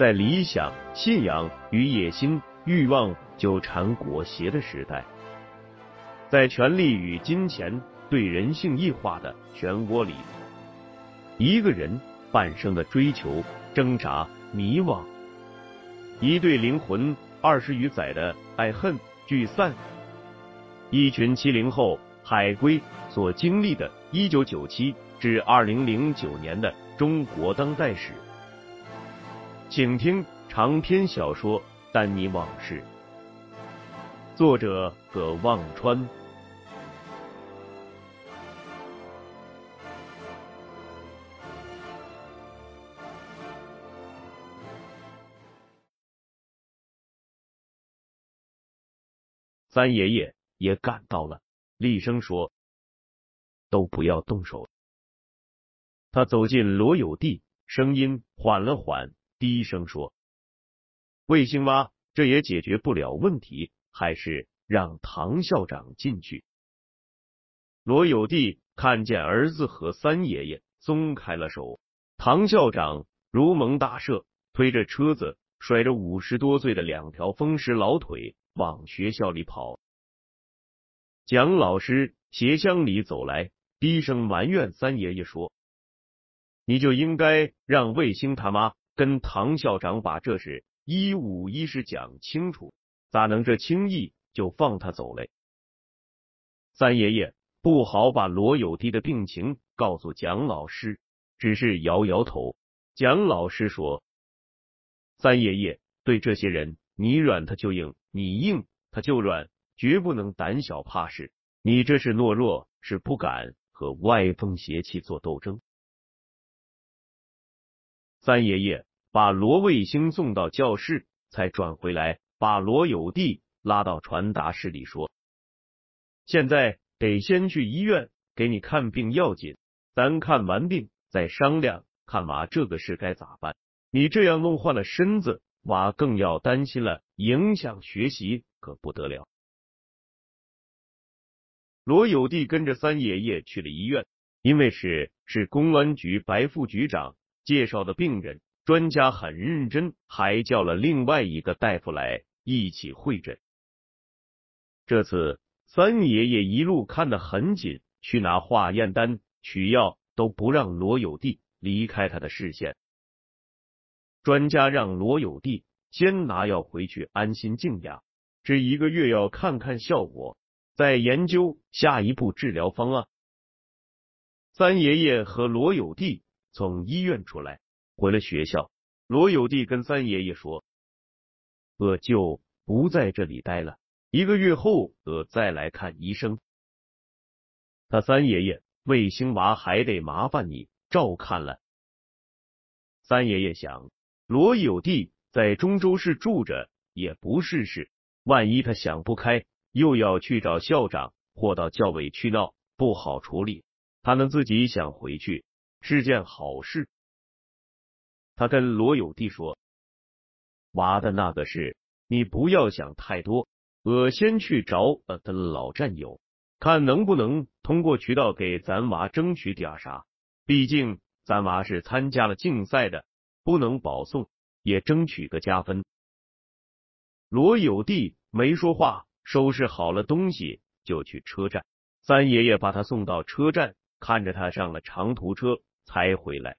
在理想、信仰与野心、欲望纠缠裹挟的时代，在权力与金钱对人性异化的漩涡里。一个人半生的追求、挣扎、迷惘，一对灵魂二十余载的爱恨聚散，一群七零后海归所经历的1997至2009年的中国当代史，请听长篇小说《丹尼往事》，作者葛望川。三爷爷也赶到了，厉声说：“都不要动手。”他走进罗有地，声音缓了缓，低声说：“卫星蛙，这也解决不了问题，还是让唐校长进去。”罗有弟看见儿子和三爷爷，松开了手。唐校长如蒙大赦，推着车子，甩着五十多岁的两条风湿老腿。往学校里跑，蒋老师斜乡里走来，低声埋怨三爷爷说：“你就应该让卫星他妈跟唐校长把这事一五一十讲清楚，咋能这轻易就放他走嘞？”三爷爷不好把罗有弟的病情告诉蒋老师，只是摇摇头。蒋老师说：“三爷爷对这些人，你软他就硬。”你硬他就软，绝不能胆小怕事。你这是懦弱，是不敢和歪风邪气做斗争。三爷爷把罗卫星送到教室，才转回来，把罗有弟拉到传达室里说：“现在得先去医院给你看病要紧，咱看完病再商量，看娃这个事该咋办。你这样弄坏了身子。”娃更要担心了，影响学习可不得了。罗有弟跟着三爷爷去了医院，因为是是公安局白副局长介绍的病人，专家很认真，还叫了另外一个大夫来一起会诊。这次三爷爷一路看得很紧，去拿化验单、取药都不让罗有弟离开他的视线。专家让罗有弟先拿药回去安心静养，这一个月要看看效果，再研究下一步治疗方案。三爷爷和罗有弟从医院出来，回了学校。罗有弟跟三爷爷说：“我就不在这里待了，一个月后我再来看医生。”他三爷爷卫星娃还得麻烦你照看了。三爷爷想。罗有弟在中州市住着也不是事，万一他想不开，又要去找校长或到教委去闹，不好处理。他能自己想回去是件好事。他跟罗有弟说：“娃的那个事，你不要想太多。我先去找我的老战友，看能不能通过渠道给咱娃争取点啥。毕竟咱娃是参加了竞赛的。”不能保送，也争取个加分。罗有弟没说话，收拾好了东西就去车站。三爷爷把他送到车站，看着他上了长途车才回来。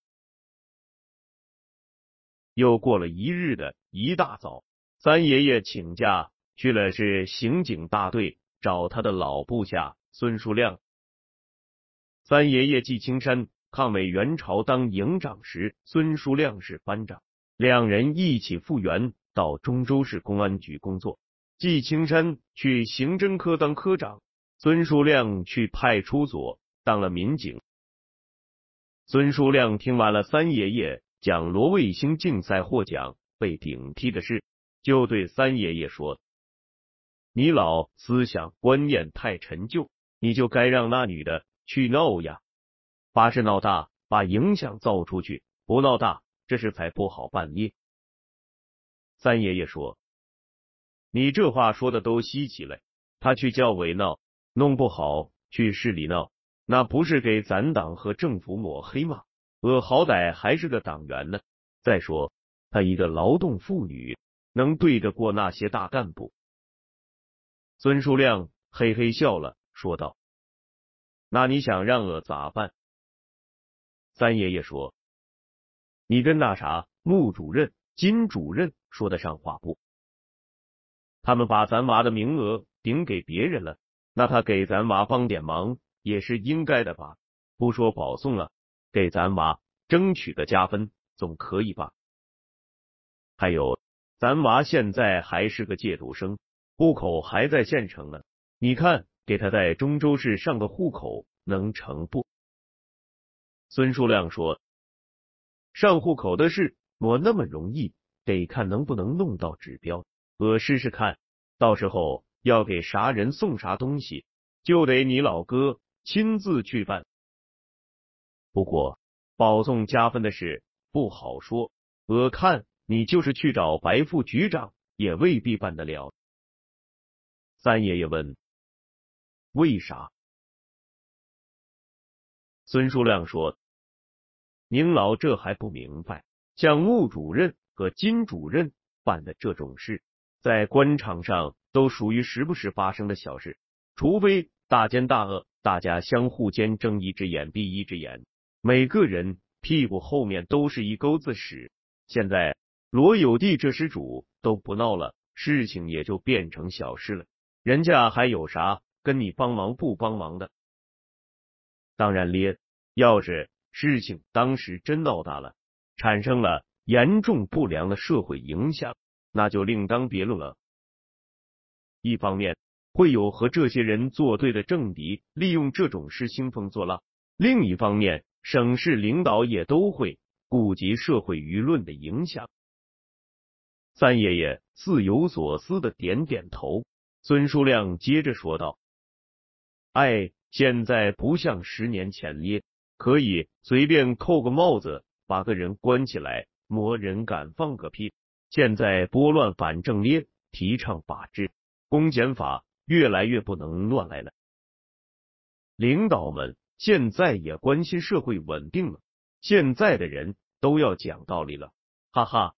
又过了一日的一大早，三爷爷请假去了是刑警大队找他的老部下孙树亮。三爷爷季青山。抗美援朝当营长时，孙书亮是班长，两人一起复员到中州市公安局工作。季青山去刑侦科当科长，孙书亮去派出所当了民警。孙叔亮听完了三爷爷讲罗卫星竞赛获奖被顶替的事，就对三爷爷说：“你老思想观念太陈旧，你就该让那女的去闹呀，把事闹大，把影响造出去，不闹大，这事才不好办呢。”三爷爷说：“你这话说的都稀奇了，他去教委闹，弄不好去市里闹。”那不是给咱党和政府抹黑吗？我好歹还是个党员呢。再说，她一个劳动妇女，能对得过那些大干部？孙叔亮嘿嘿笑了，说道：“那你想让我咋办？”三爷爷说：“你跟那啥穆主任、金主任说得上话不？他们把咱娃的名额顶给别人了，那他给咱娃帮点忙。”也是应该的吧，不说保送了，给咱娃争取个加分总可以吧？还有，咱娃现在还是个借读生，户口还在县城呢，你看给他在中州市上个户口能成不？孙叔亮说：“上户口的事我那么容易，得看能不能弄到指标，我试试看，到时候要给啥人送啥东西，就得你老哥。”亲自去办，不过保送加分的事不好说。我看你就是去找白副局长，也未必办得了。三爷爷问：“为啥？”孙书亮说：“您老这还不明白？像穆主任和金主任办的这种事，在官场上都属于时不时发生的小事，除非大奸大恶。”大家相互间睁一只眼闭一只眼，每个人屁股后面都是一钩子屎。现在罗有弟这施主都不闹了，事情也就变成小事了。人家还有啥跟你帮忙不帮忙的？当然咧，要是事情当时真闹大了，产生了严重不良的社会影响，那就另当别论了。一方面。会有和这些人作对的政敌利用这种事兴风作浪。另一方面，省市领导也都会顾及社会舆论的影响。三爷爷似有所思的点点头。孙书亮接着说道：“哎，现在不像十年前咧，可以随便扣个帽子把个人关起来，没人敢放个屁。现在拨乱反正咧，提倡法治、公检法。”越来越不能乱来了。领导们现在也关心社会稳定了，现在的人都要讲道理了，哈哈。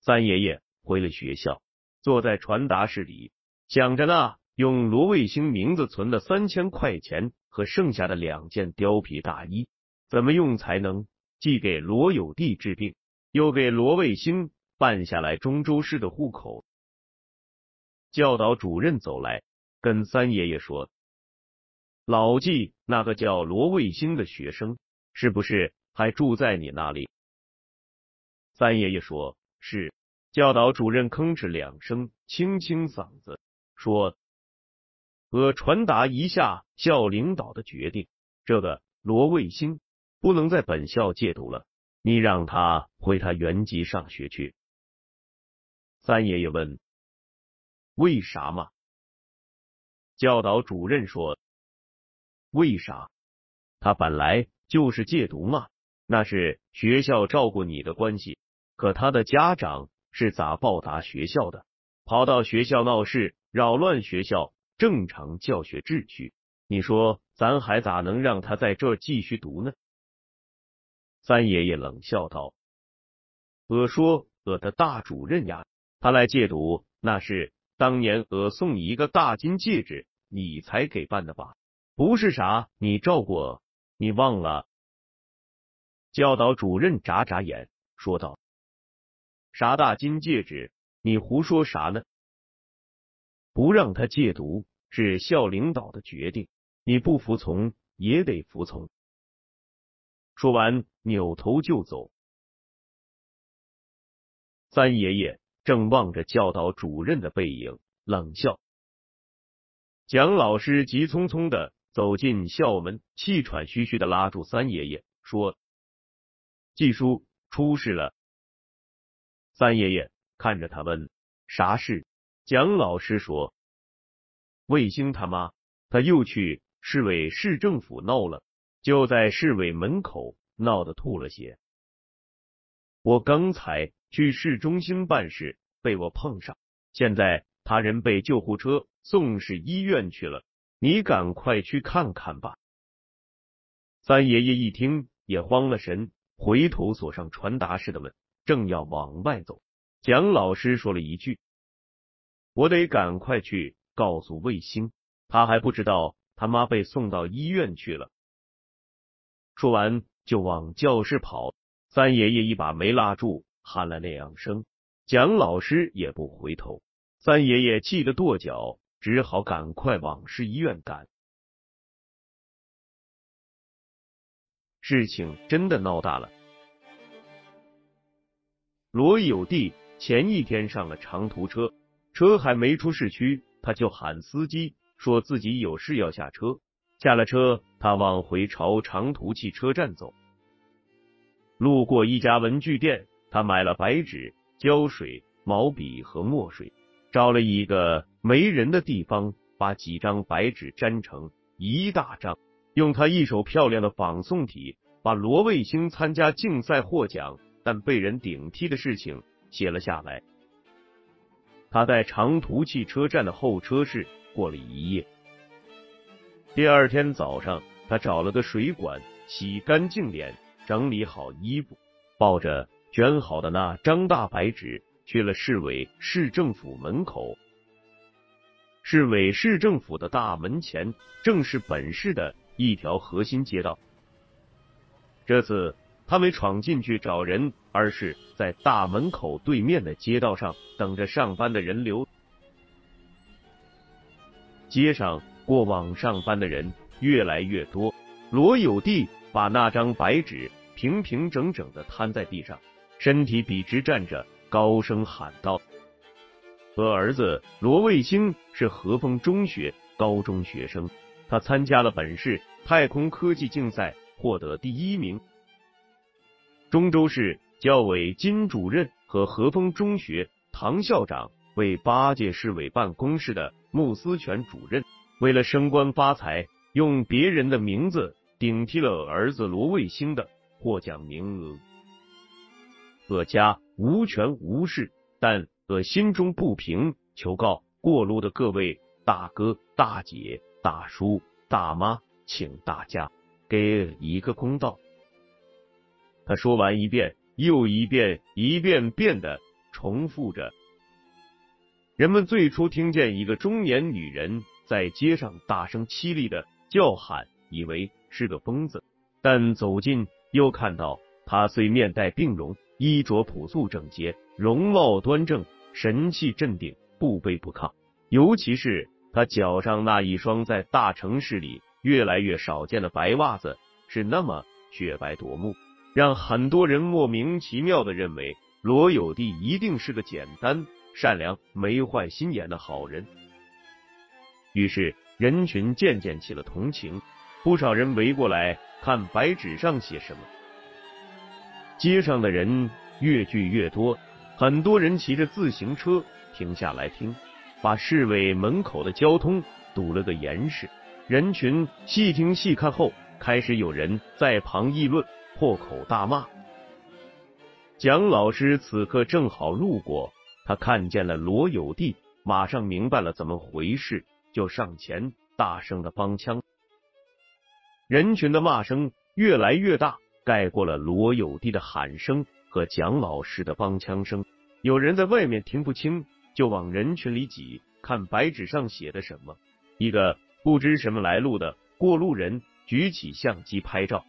三爷爷回了学校，坐在传达室里，想着那用罗卫星名字存的三千块钱和剩下的两件貂皮大衣，怎么用才能既给罗有弟治病，又给罗卫星办下来中州市的户口。教导主任走来，跟三爷爷说：“老纪，那个叫罗卫星的学生，是不是还住在你那里？”三爷爷说：“是。”教导主任吭哧两声，清清嗓子说：“我传达一下校领导的决定，这个罗卫星不能在本校借读了，你让他回他原籍上学去。”三爷爷问。为啥嘛？教导主任说：“为啥？他本来就是戒毒嘛，那是学校照顾你的关系。可他的家长是咋报答学校的？跑到学校闹事，扰乱学校正常教学秩序。你说咱还咋能让他在这继续读呢？”三爷爷冷笑道：“我说我的大主任呀，他来戒毒那是。”当年我送你一个大金戒指，你才给办的吧？不是啥，你照顾，你忘了？教导主任眨眨眼，说道：“啥大金戒指？你胡说啥呢？不让他戒毒是校领导的决定，你不服从也得服从。”说完，扭头就走。三爷爷。正望着教导主任的背影，冷笑。蒋老师急匆匆的走进校门，气喘吁吁的拉住三爷爷，说：“季叔，出事了。”三爷爷看着他问：“啥事？”蒋老师说：“卫星他妈，他又去市委市政府闹了，就在市委门口闹得吐了血。我刚才去市中心办事，被我碰上，现在他人被救护车送市医院去了，你赶快去看看吧。”三爷爷一听也慌了神，回头锁上传达室的门。正要往外走，蒋老师说了一句：“我得赶快去告诉卫星，他还不知道他妈被送到医院去了。”说完就往教室跑。三爷爷一把没拉住，喊了两声，蒋老师也不回头。三爷爷气得跺脚，只好赶快往市医院赶。事情真的闹大了。罗有弟前一天上了长途车，车还没出市区，他就喊司机说自己有事要下车。下了车，他往回朝长途汽车站走。路过一家文具店，他买了白纸、胶水、毛笔和墨水，找了一个没人的地方，把几张白纸粘成一大张，用他一手漂亮的仿宋体，把罗卫星参加竞赛获奖。但被人顶替的事情写了下来。他在长途汽车站的候车室过了一夜。第二天早上，他找了个水管洗干净脸，整理好衣服，抱着卷好的那张大白纸去了市委市政府门口。市委市政府的大门前正是本市的一条核心街道。这次。他没闯进去找人，而是在大门口对面的街道上等着上班的人流。街上过往上班的人越来越多。罗有弟把那张白纸平平整整的摊在地上，身体笔直站着，高声喊道：“我儿子罗卫星是和风中学高中学生，他参加了本市太空科技竞赛，获得第一名。”中州市教委金主任和和风中学唐校长为八届市委办公室的穆思全主任，为了升官发财，用别人的名字顶替了儿子罗卫星的获奖名额。我家无权无势，但我心中不平，求告过路的各位大哥、大姐、大叔、大妈，请大家给一个公道。他说完一遍又一遍，一遍遍的重复着。人们最初听见一个中年女人在街上大声凄厉的叫喊，以为是个疯子，但走近又看到她虽面带病容，衣着朴素整洁，容貌端正，神气镇定，不卑不亢。尤其是他脚上那一双在大城市里越来越少见的白袜子，是那么雪白夺目。让很多人莫名其妙的认为罗有弟一定是个简单、善良、没坏心眼的好人。于是人群渐渐起了同情，不少人围过来看白纸上写什么。街上的人越聚越多，很多人骑着自行车停下来听，把市委门口的交通堵了个严实。人群细听细看后，开始有人在旁议论。破口大骂，蒋老师此刻正好路过，他看见了罗有弟，马上明白了怎么回事，就上前大声的帮腔。人群的骂声越来越大，盖过了罗有弟的喊声和蒋老师的帮腔声。有人在外面听不清，就往人群里挤，看白纸上写的什么。一个不知什么来路的过路人举起相机拍照。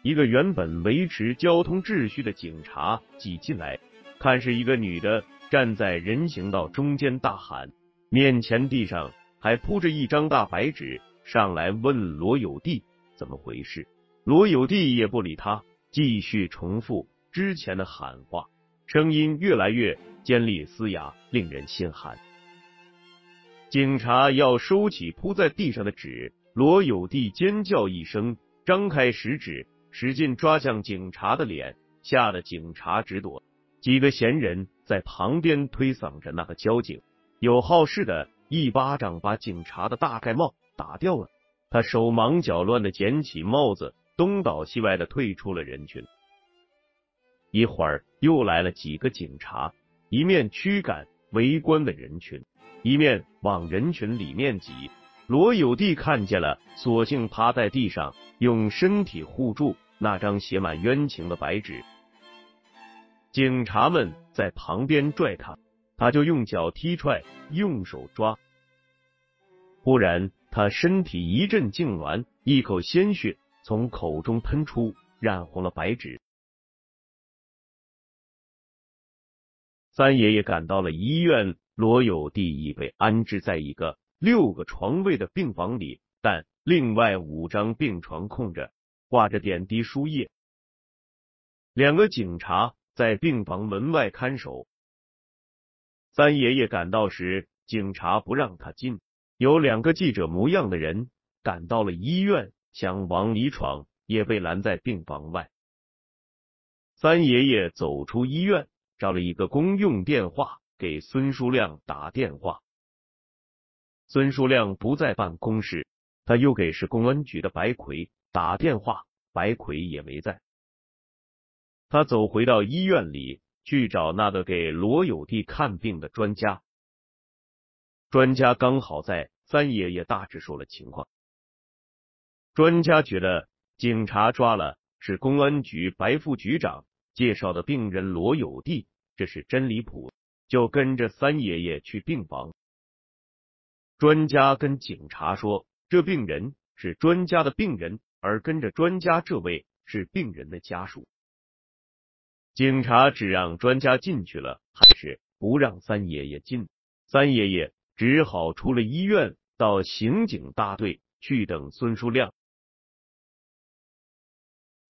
一个原本维持交通秩序的警察挤进来，看是一个女的站在人行道中间大喊，面前地上还铺着一张大白纸，上来问罗有弟怎么回事。罗有弟也不理他，继续重复之前的喊话，声音越来越尖利嘶哑，令人心寒。警察要收起铺在地上的纸，罗有弟尖叫一声，张开食指，使劲抓向警察的脸，吓得警察直躲。几个闲人在旁边推搡着那个交警，有好事的一巴掌把警察的大盖帽打掉了。他手忙脚乱的捡起帽子，东倒西歪的退出了人群。一会儿又来了几个警察，一面驱赶围观的人群。一面往人群里面挤，罗有弟看见了，索性趴在地上，用身体护住那张写满冤情的白纸。警察们在旁边拽他，他就用脚踢踹，用手抓。忽然，他身体一阵痉挛，一口鲜血从口中喷出，染红了白纸。三爷爷赶到了医院。罗有弟已被安置在一个六个床位的病房里，但另外五张病床空着，挂着点滴输液。两个警察在病房门外看守。三爷爷赶到时，警察不让他进。有两个记者模样的人赶到了医院，想往里闯，也被拦在病房外。三爷爷走出医院，找了一个公用电话。给孙书亮打电话，孙书亮不在办公室，他又给市公安局的白奎打电话，白奎也没在。他走回到医院里去找那个给罗有弟看病的专家，专家刚好在，三爷爷大致说了情况。专家觉得警察抓了是公安局白副局长介绍的病人罗有弟，这是真离谱。就跟着三爷爷去病房。专家跟警察说，这病人是专家的病人，而跟着专家这位是病人的家属。警察只让专家进去了，还是不让三爷爷进。三爷爷只好出了医院，到刑警大队去等孙书亮。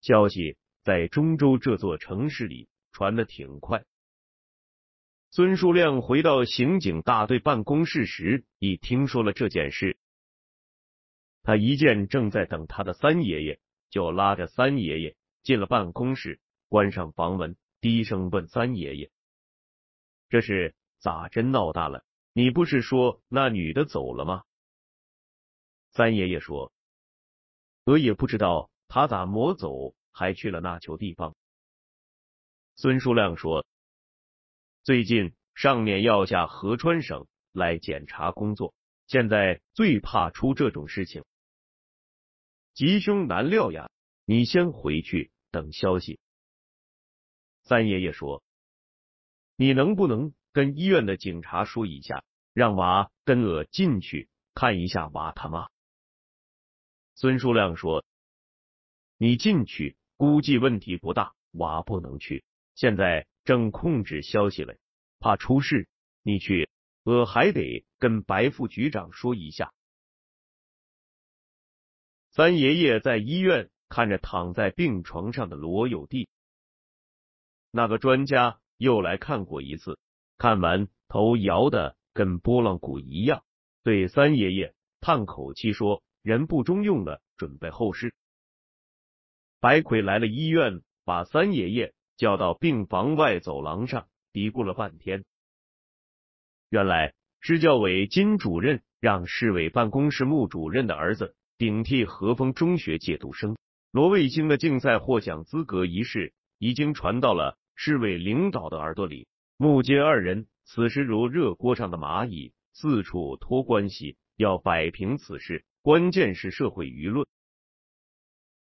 消息在中州这座城市里传的挺快。孙书亮回到刑警大队办公室时，已听说了这件事。他一见正在等他的三爷爷，就拉着三爷爷进了办公室，关上房门，低声问三爷爷：“这是咋真闹大了？你不是说那女的走了吗？”三爷爷说：“我也不知道她咋没走，还去了那球地方。”孙书亮说。最近上面要下合川省来检查工作，现在最怕出这种事情，吉凶难料呀！你先回去等消息。三爷爷说：“你能不能跟医院的警察说一下，让娃跟我进去看一下娃他妈？”孙书亮说：“你进去估计问题不大，娃不能去。现在。”正控制消息嘞，怕出事。你去，我还得跟白副局长说一下。三爷爷在医院看着躺在病床上的罗有弟，那个专家又来看过一次，看完头摇的跟拨浪鼓一样，对三爷爷叹口气说：“人不中用了，准备后事。”白奎来了医院，把三爷爷。叫到病房外走廊上，嘀咕了半天。原来市教委金主任让市委办公室穆主任的儿子顶替和风中学借读生罗卫星的竞赛获奖资格一事，已经传到了市委领导的耳朵里。穆金二人此时如热锅上的蚂蚁，四处托关系，要摆平此事。关键是社会舆论。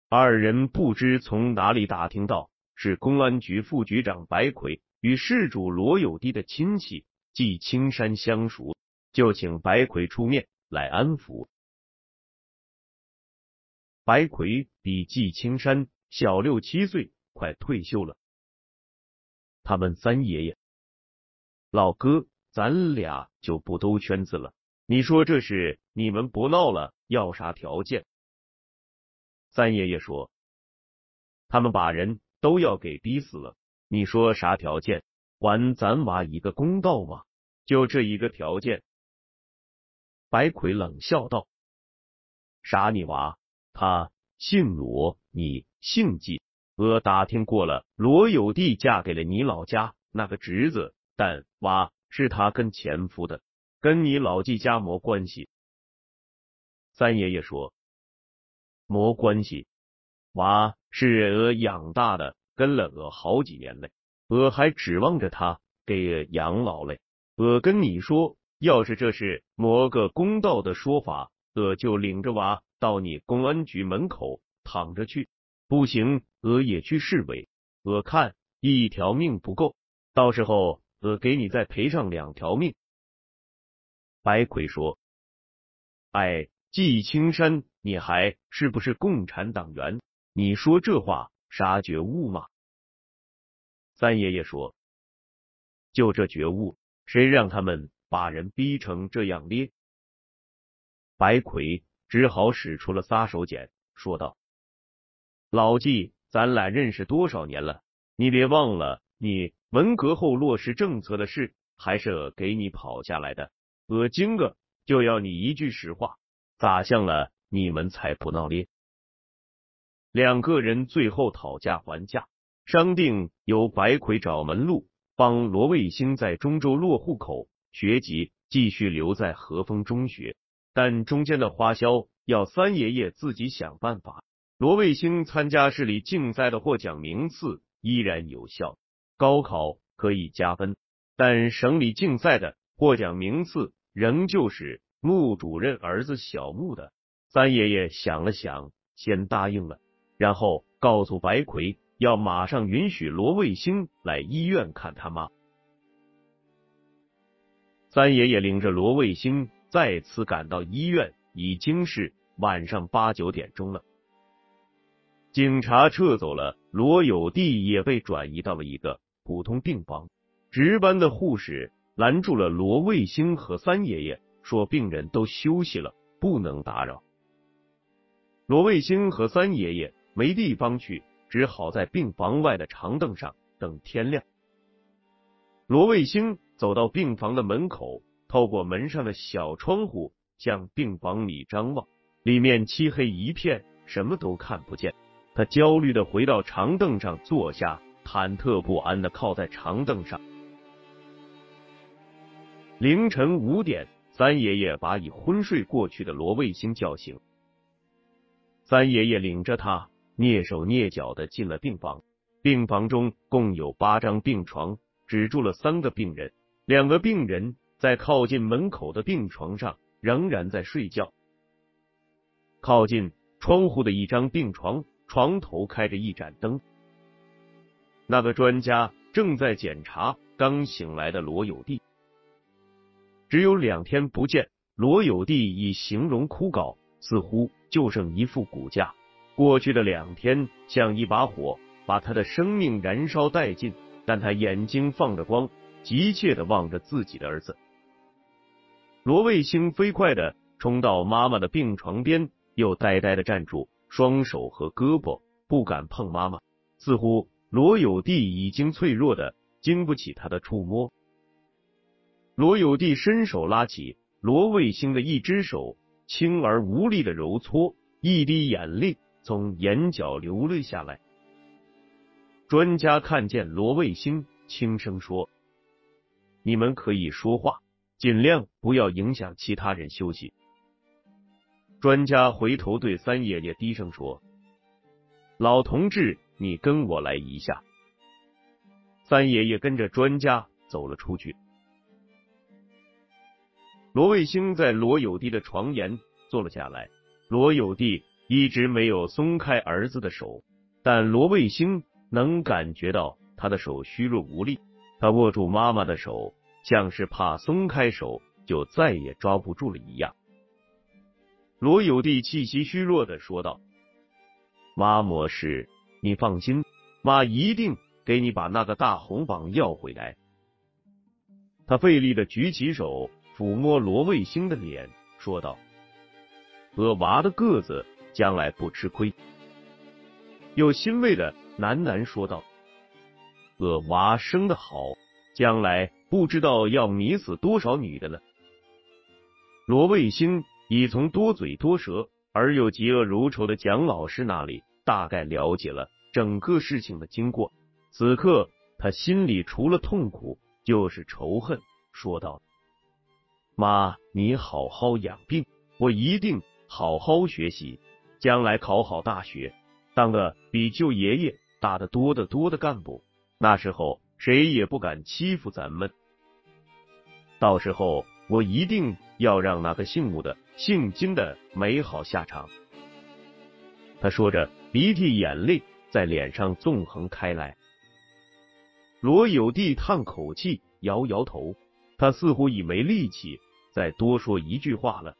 二人不知从哪里打听到。是公安局副局长白奎与事主罗有弟的亲戚季青山相熟，就请白奎出面来安抚。白奎比季青山小六七岁，快退休了。他问三爷爷：“老哥，咱俩就不兜圈子了，你说这事你们不闹了，要啥条件？”三爷爷说：“他们把人。”都要给逼死了，你说啥条件？还咱娃一个公道吗？就这一个条件。白魁冷笑道：“傻女娃，他姓罗，你姓季。我打听过了，罗有弟嫁给了你老家那个侄子，但娃是他跟前夫的，跟你老季家没关系。”三爷爷说：“没关系，娃是我养大的，跟了我好几年了，我还指望着他给我养老嘞。我跟你说。”要是这是某个公道的说法，我就领着娃到你公安局门口躺着去。不行，我也去市委。我看一条命不够，到时候我给你再赔上两条命。白魁说：“哎，季青山，你还是不是共产党员？你说这话啥觉悟吗？”三爷爷说：“就这觉悟，谁让他们？”把人逼成这样咧，白魁只好使出了撒手锏，说道：“老季，咱俩认识多少年了？你别忘了，你文革后落实政策的事，还是给你跑下来的。我今个就要你一句实话，咋向了？你们才不闹咧。”两个人最后讨价还价，商定由白魁找门路，帮罗卫星在中州落户口。学籍继续留在和风中学，但中间的花销要三爷爷自己想办法。罗卫星参加市里竞赛的获奖名次依然有效，高考可以加分，但省里竞赛的获奖名次仍旧是穆主任儿子小穆的。三爷爷想了想，先答应了，然后告诉白魁要马上允许罗卫星来医院看他妈。三爷爷领着罗卫星再次赶到医院，已经是晚上八九点钟了。警察撤走了，罗有弟也被转移到了一个普通病房。值班的护士拦住了罗卫星和三爷爷，说病人都休息了，不能打扰。罗卫星和三爷爷没地方去，只好在病房外的长凳上等天亮。罗卫星。走到病房的门口，透过门上的小窗户向病房里张望，里面漆黑一片，什么都看不见。他焦虑的回到长凳上坐下，忐忑不安的靠在长凳上。凌晨五点，三爷爷把已昏睡过去的罗卫星叫醒。三爷爷领着他蹑手蹑脚的进了病房。病房中共有八张病床，只住了三个病人。两个病人在靠近门口的病床上仍然在睡觉。靠近窗户的一张病床，床头开着一盏灯。那个专家正在检查刚醒来的罗有弟。只有两天不见，罗有弟已形容枯槁，似乎就剩一副骨架。过去的两天像一把火，把他的生命燃烧殆尽，但他眼睛放着光。急切的望着自己的儿子，罗卫星飞快的冲到妈妈的病床边，又呆呆的站住，双手和胳膊不敢碰妈妈，似乎罗有弟已经脆弱的经不起他的触摸。罗有弟伸手拉起罗卫星的一只手，轻而无力的揉搓，一滴眼泪从眼角流了下来。专家看见罗卫星，轻声说。你们可以说话，尽量不要影响其他人休息。专家回头对三爷爷低声说：“老同志，你跟我来一下。”三爷爷跟着专家走了出去。罗卫星在罗有弟的床沿坐了下来。罗有弟一直没有松开儿子的手，但罗卫星能感觉到他的手虚弱无力。他握住妈妈的手，像是怕松开手就再也抓不住了一样。罗有弟气息虚弱的说道：“妈没事，你放心，妈一定给你把那个大红榜要回来。”他费力的举起手抚摸罗卫星的脸，说道：“我娃的个子将来不吃亏。”又欣慰的喃喃说道。我娃生的好，将来不知道要迷死多少女的呢。罗卫星已从多嘴多舌而又嫉恶如仇的蒋老师那里大概了解了整个事情的经过。此刻他心里除了痛苦就是仇恨，说道：“妈，你好好养病，我一定好好学习，将来考好大学，当个比舅爷爷大得多得多的干部。那时候谁也不敢欺负咱们。到时候我一定要让那个姓武的、姓金的没好下场。”他说着，鼻涕眼泪在脸上纵横开来。罗有弟叹口气，摇摇头，他似乎已没力气再多说一句话了。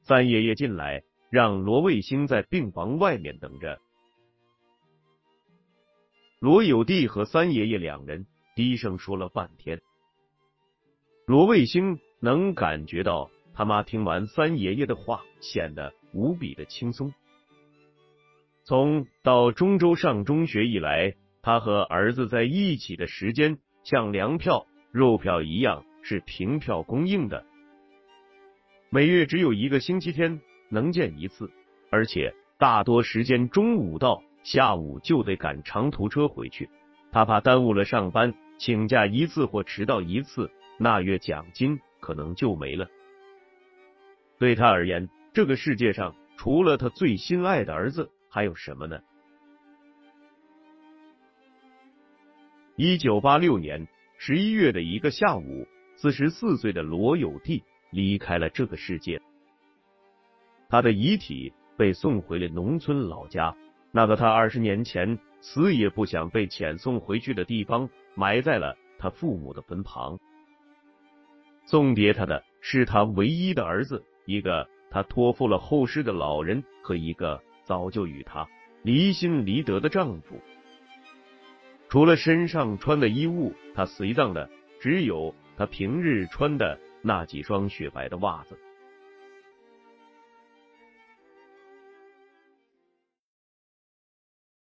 三爷爷进来，让罗卫星在病房外面等着。罗有弟和三爷爷两人低声说了半天。罗卫星能感觉到他妈听完三爷爷的话，显得无比的轻松。从到中州上中学以来。他和儿子在一起的时间像粮票、肉票一样是凭票供应的，每月只有一个星期天能见一次，而且大多时间中午到，下午就得赶长途车回去。他怕耽误了上班，请假一次或迟到一次，那月奖金可能就没了。对他而言，这个世界上除了他最心爱的儿子，还有什么呢？一九八六年十一月的一个下午，四十四岁的罗有弟离开了这个世界。他的遗体被送回了农村老家，那个他二十年前死也不想被遣送回去的地方，埋在了他父母的坟旁。送别他的是他唯一的儿子，一个他托付了后事的老人和一个早就与他离心离德的丈夫。除了身上穿的衣物，她随葬的只有她平日穿的那几双雪白的袜子。